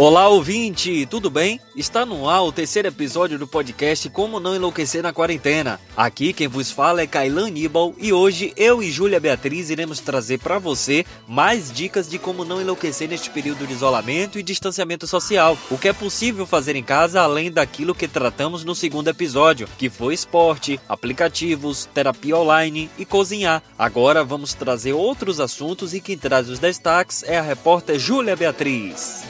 Olá, ouvinte, tudo bem? Está no ar o terceiro episódio do podcast Como Não Enlouquecer na Quarentena. Aqui quem vos fala é Kailan Nibal e hoje eu e Júlia Beatriz iremos trazer para você mais dicas de como não enlouquecer neste período de isolamento e distanciamento social. O que é possível fazer em casa além daquilo que tratamos no segundo episódio, que foi esporte, aplicativos, terapia online e cozinhar. Agora vamos trazer outros assuntos e quem traz os destaques é a repórter Júlia Beatriz.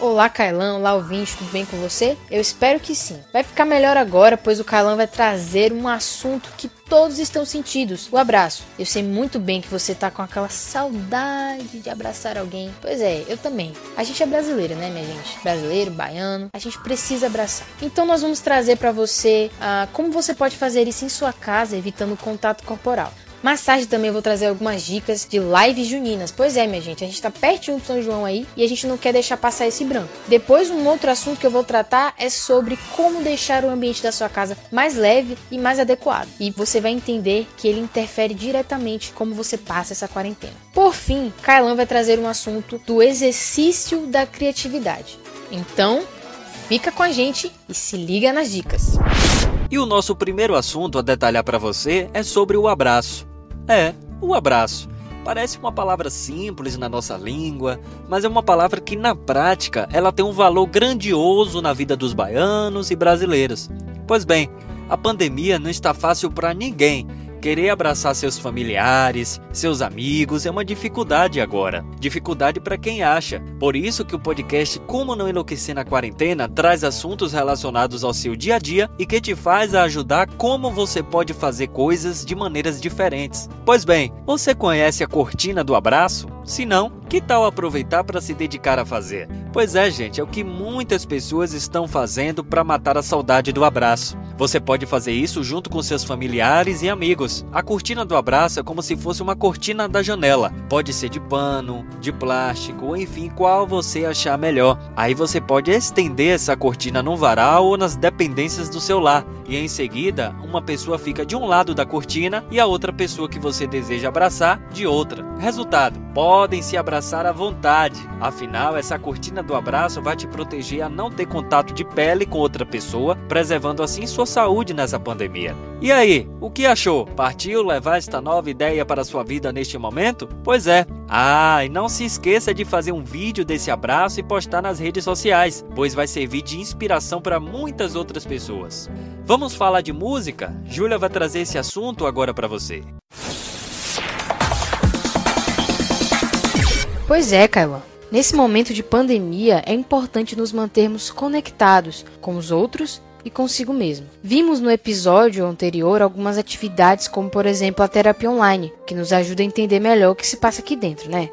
Olá, Kailan. Olá, ouvinte, tudo bem com você? Eu espero que sim. Vai ficar melhor agora, pois o Kailan vai trazer um assunto que todos estão sentidos: o abraço. Eu sei muito bem que você tá com aquela saudade de abraçar alguém. Pois é, eu também. A gente é brasileiro, né, minha gente? Brasileiro, baiano. A gente precisa abraçar. Então, nós vamos trazer para você uh, como você pode fazer isso em sua casa, evitando contato corporal. Tarde também vou trazer algumas dicas de lives juninas. Pois é, minha gente, a gente tá pertinho do São João aí e a gente não quer deixar passar esse branco. Depois, um outro assunto que eu vou tratar é sobre como deixar o ambiente da sua casa mais leve e mais adequado. E você vai entender que ele interfere diretamente como você passa essa quarentena. Por fim, Kailan vai trazer um assunto do exercício da criatividade. Então, fica com a gente e se liga nas dicas. E o nosso primeiro assunto a detalhar para você é sobre o abraço. É, o abraço. Parece uma palavra simples na nossa língua, mas é uma palavra que na prática ela tem um valor grandioso na vida dos baianos e brasileiros. Pois bem, a pandemia não está fácil para ninguém Querer abraçar seus familiares, seus amigos é uma dificuldade agora. Dificuldade para quem acha. Por isso que o podcast Como Não Enlouquecer na Quarentena traz assuntos relacionados ao seu dia a dia e que te faz ajudar como você pode fazer coisas de maneiras diferentes. Pois bem, você conhece a cortina do abraço? Se não, que tal aproveitar para se dedicar a fazer? Pois é, gente, é o que muitas pessoas estão fazendo para matar a saudade do abraço. Você pode fazer isso junto com seus familiares e amigos. A cortina do abraço é como se fosse uma cortina da janela. Pode ser de pano, de plástico, enfim, qual você achar melhor. Aí você pode estender essa cortina no varal ou nas dependências do seu lar. E em seguida, uma pessoa fica de um lado da cortina e a outra pessoa que você deseja abraçar de outra. Resultado: podem se abraçar à vontade. Afinal, essa cortina do abraço vai te proteger a não ter contato de pele com outra pessoa, preservando assim sua saúde nessa pandemia. E aí, o que achou? Partiu levar esta nova ideia para sua vida neste momento? Pois é. Ah, e não se esqueça de fazer um vídeo desse abraço e postar nas redes sociais, pois vai servir de inspiração para muitas outras pessoas. Vamos falar de música? Júlia vai trazer esse assunto agora para você. Pois é, Kailan. Nesse momento de pandemia, é importante nos mantermos conectados com os outros e consigo mesmo. Vimos no episódio anterior algumas atividades, como por exemplo a terapia online, que nos ajuda a entender melhor o que se passa aqui dentro, né?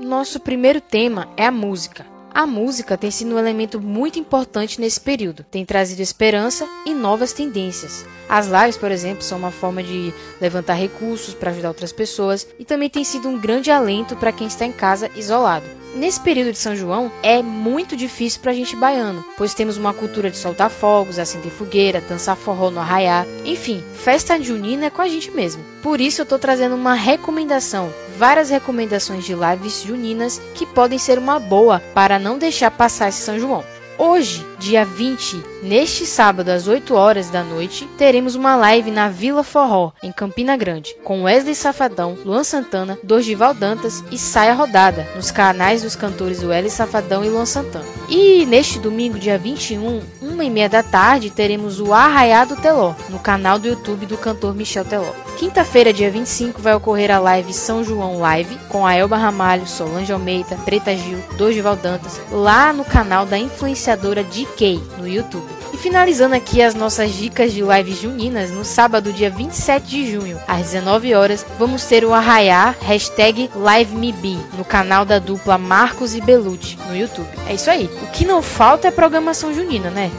Nosso primeiro tema é a música. A música tem sido um elemento muito importante nesse período, tem trazido esperança e novas tendências. As lives, por exemplo, são uma forma de levantar recursos para ajudar outras pessoas e também tem sido um grande alento para quem está em casa isolado. Nesse período de São João é muito difícil para a gente baiano, pois temos uma cultura de soltar fogos, acender fogueira, dançar forró no arraiá, enfim, festa junina é com a gente mesmo. Por isso eu estou trazendo uma recomendação, várias recomendações de lives juninas que podem ser uma boa para não deixar passar esse São João. Hoje, dia 20, neste sábado às 8 horas da noite, teremos uma live na Vila Forró, em Campina Grande, com Wesley Safadão, Luan Santana, Dorival Dantas e Saia Rodada, nos canais dos cantores Wesley Safadão e Luan Santana. E neste domingo, dia 21, uma e meia da tarde, teremos o Arraiado Teló, no canal do YouTube do cantor Michel Teló. Quinta-feira, dia 25, vai ocorrer a live São João Live, com a Elba Ramalho, Solange Almeida, Preta Gil, Dorival Dantas, lá no canal da influenciadora DK no YouTube. E finalizando aqui as nossas dicas de lives juninas, no sábado, dia 27 de junho, às 19 horas, vamos ter o Arraiar hashtag LiveMeBe no canal da dupla Marcos e Belucci no YouTube. É isso aí. O que não falta é programação junina, né?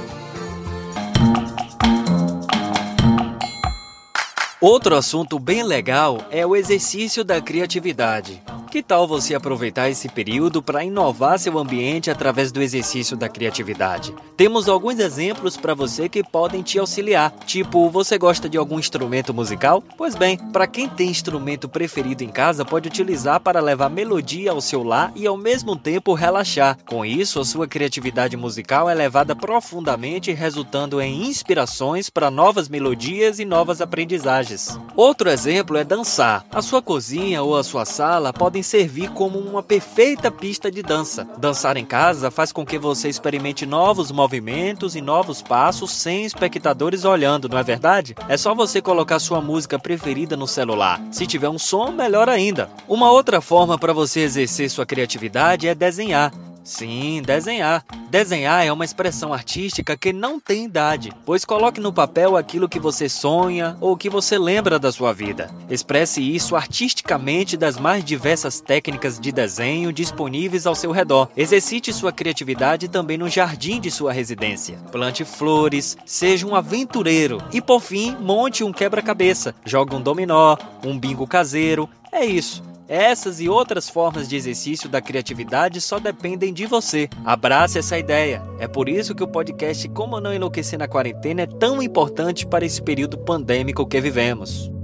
Outro assunto bem legal é o exercício da criatividade Que tal você aproveitar esse período para inovar seu ambiente através do exercício da criatividade? Temos alguns exemplos para você que podem te auxiliar. Tipo, você gosta de algum instrumento musical? Pois bem, para quem tem instrumento preferido em casa, pode utilizar para levar melodia ao seu lar e ao mesmo tempo relaxar. Com isso, a sua criatividade musical é levada profundamente, resultando em inspirações para novas melodias e novas aprendizagens. Outro exemplo é dançar. A sua cozinha ou a sua sala podem servir como uma perfeita pista de dança. Dançar em casa faz com que você experimente novos movimentos e novos passos sem espectadores olhando, não é verdade? É só você colocar sua música preferida no celular. Se tiver um som, melhor ainda. Uma outra forma para você exercer sua criatividade é desenhar. Sim, desenhar. Desenhar é uma expressão artística que não tem idade, pois coloque no papel aquilo que você sonha ou que você lembra da sua vida. Expresse isso artisticamente das mais diversas técnicas de desenho disponíveis ao seu redor. Exercite sua criatividade também no jardim de sua residência. Plante flores, seja um aventureiro e, por fim, monte um quebra-cabeça. Jogue um dominó, um bingo caseiro. É isso. Essas e outras formas de exercício da criatividade só dependem de você. Abrace essa ideia. É por isso que o podcast Como Não Enlouquecer na Quarentena é tão importante para esse período pandêmico que vivemos.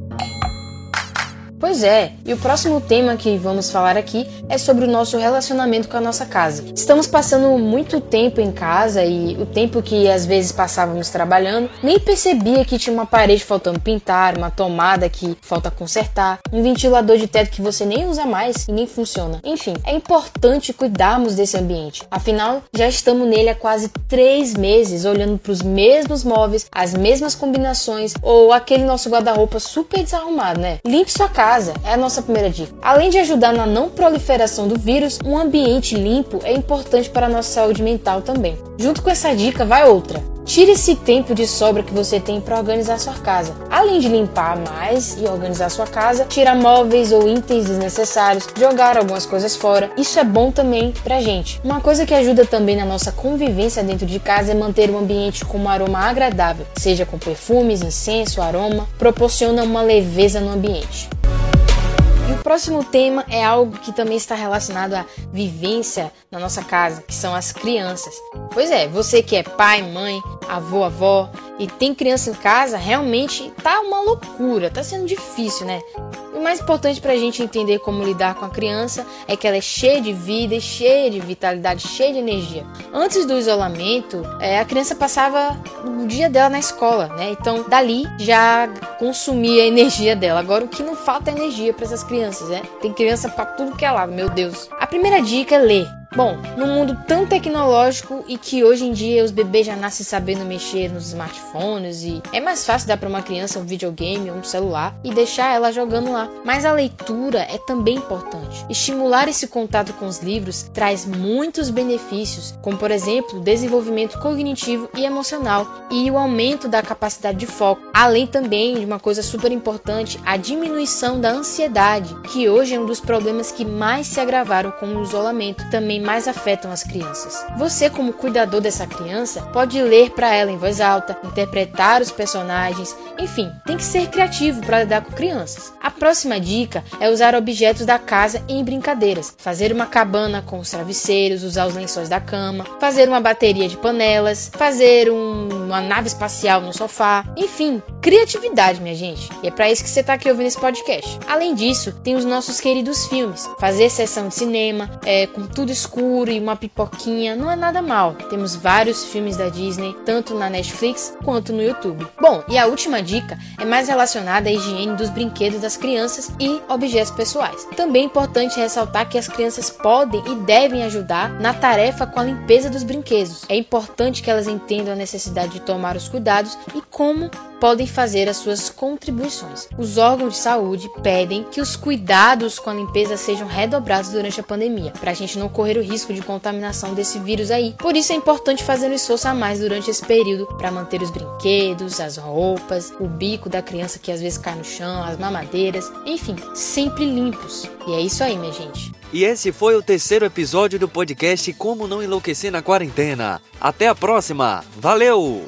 Pois é, e o próximo tema que vamos falar aqui é sobre o nosso relacionamento com a nossa casa. Estamos passando muito tempo em casa e o tempo que às vezes passávamos trabalhando, nem percebia que tinha uma parede faltando pintar, uma tomada que falta consertar, um ventilador de teto que você nem usa mais e nem funciona. Enfim, é importante cuidarmos desse ambiente. Afinal, já estamos nele há quase três meses, olhando para os mesmos móveis, as mesmas combinações ou aquele nosso guarda-roupa super desarrumado, né? Limpe sua casa casa é a nossa primeira dica. Além de ajudar na não proliferação do vírus, um ambiente limpo é importante para a nossa saúde mental também. Junto com essa dica vai outra. Tire esse tempo de sobra que você tem para organizar sua casa. Além de limpar mais e organizar sua casa, tirar móveis ou itens desnecessários, jogar algumas coisas fora. Isso é bom também pra gente. Uma coisa que ajuda também na nossa convivência dentro de casa é manter o ambiente com um aroma agradável, seja com perfumes, incenso, aroma, proporciona uma leveza no ambiente. O próximo tema é algo que também está relacionado à vivência na nossa casa, que são as crianças. Pois é, você que é pai, mãe, avô, avó e tem criança em casa, realmente tá uma loucura, tá sendo difícil, né? O mais importante para a gente entender como lidar com a criança é que ela é cheia de vida, cheia de vitalidade, cheia de energia. Antes do isolamento, é, a criança passava o dia dela na escola, né? Então, dali já consumia a energia dela. Agora, o que não falta é energia para essas crianças, né? Tem criança para tudo que é lado, meu Deus. A primeira dica é ler. Bom, num mundo tão tecnológico e que hoje em dia os bebês já nascem sabendo mexer nos smartphones e é mais fácil dar para uma criança um videogame ou um celular e deixar ela jogando lá. Mas a leitura é também importante. Estimular esse contato com os livros traz muitos benefícios, como por exemplo, o desenvolvimento cognitivo e emocional e o aumento da capacidade de foco, além também de uma coisa super importante, a diminuição da ansiedade, que hoje é um dos problemas que mais se agravaram com o isolamento. Também mais afetam as crianças. Você, como cuidador dessa criança, pode ler para ela em voz alta, interpretar os personagens, enfim, tem que ser criativo para lidar com crianças. A próxima dica é usar objetos da casa em brincadeiras, fazer uma cabana com os travesseiros, usar os lençóis da cama, fazer uma bateria de panelas, fazer um, uma nave espacial no sofá, enfim, criatividade, minha gente. E é para isso que você está aqui ouvindo esse podcast. Além disso, tem os nossos queridos filmes, fazer sessão de cinema é, com tudo escuro e uma pipoquinha não é nada mal. Temos vários filmes da Disney, tanto na Netflix quanto no YouTube. Bom, e a última dica é mais relacionada à higiene dos brinquedos das crianças e objetos pessoais. Também é importante ressaltar que as crianças podem e devem ajudar na tarefa com a limpeza dos brinquedos. É importante que elas entendam a necessidade de tomar os cuidados e como podem fazer as suas contribuições. Os órgãos de saúde pedem que os cuidados com a limpeza sejam redobrados durante a pandemia, para a gente não correr o risco de contaminação desse vírus aí. Por isso é importante fazer um esforço a mais durante esse período para manter os brinquedos, as roupas, o bico da criança que às vezes cai no chão, as mamadeiras, enfim, sempre limpos. E é isso aí, minha gente. E esse foi o terceiro episódio do podcast Como Não Enlouquecer na Quarentena. Até a próxima. Valeu!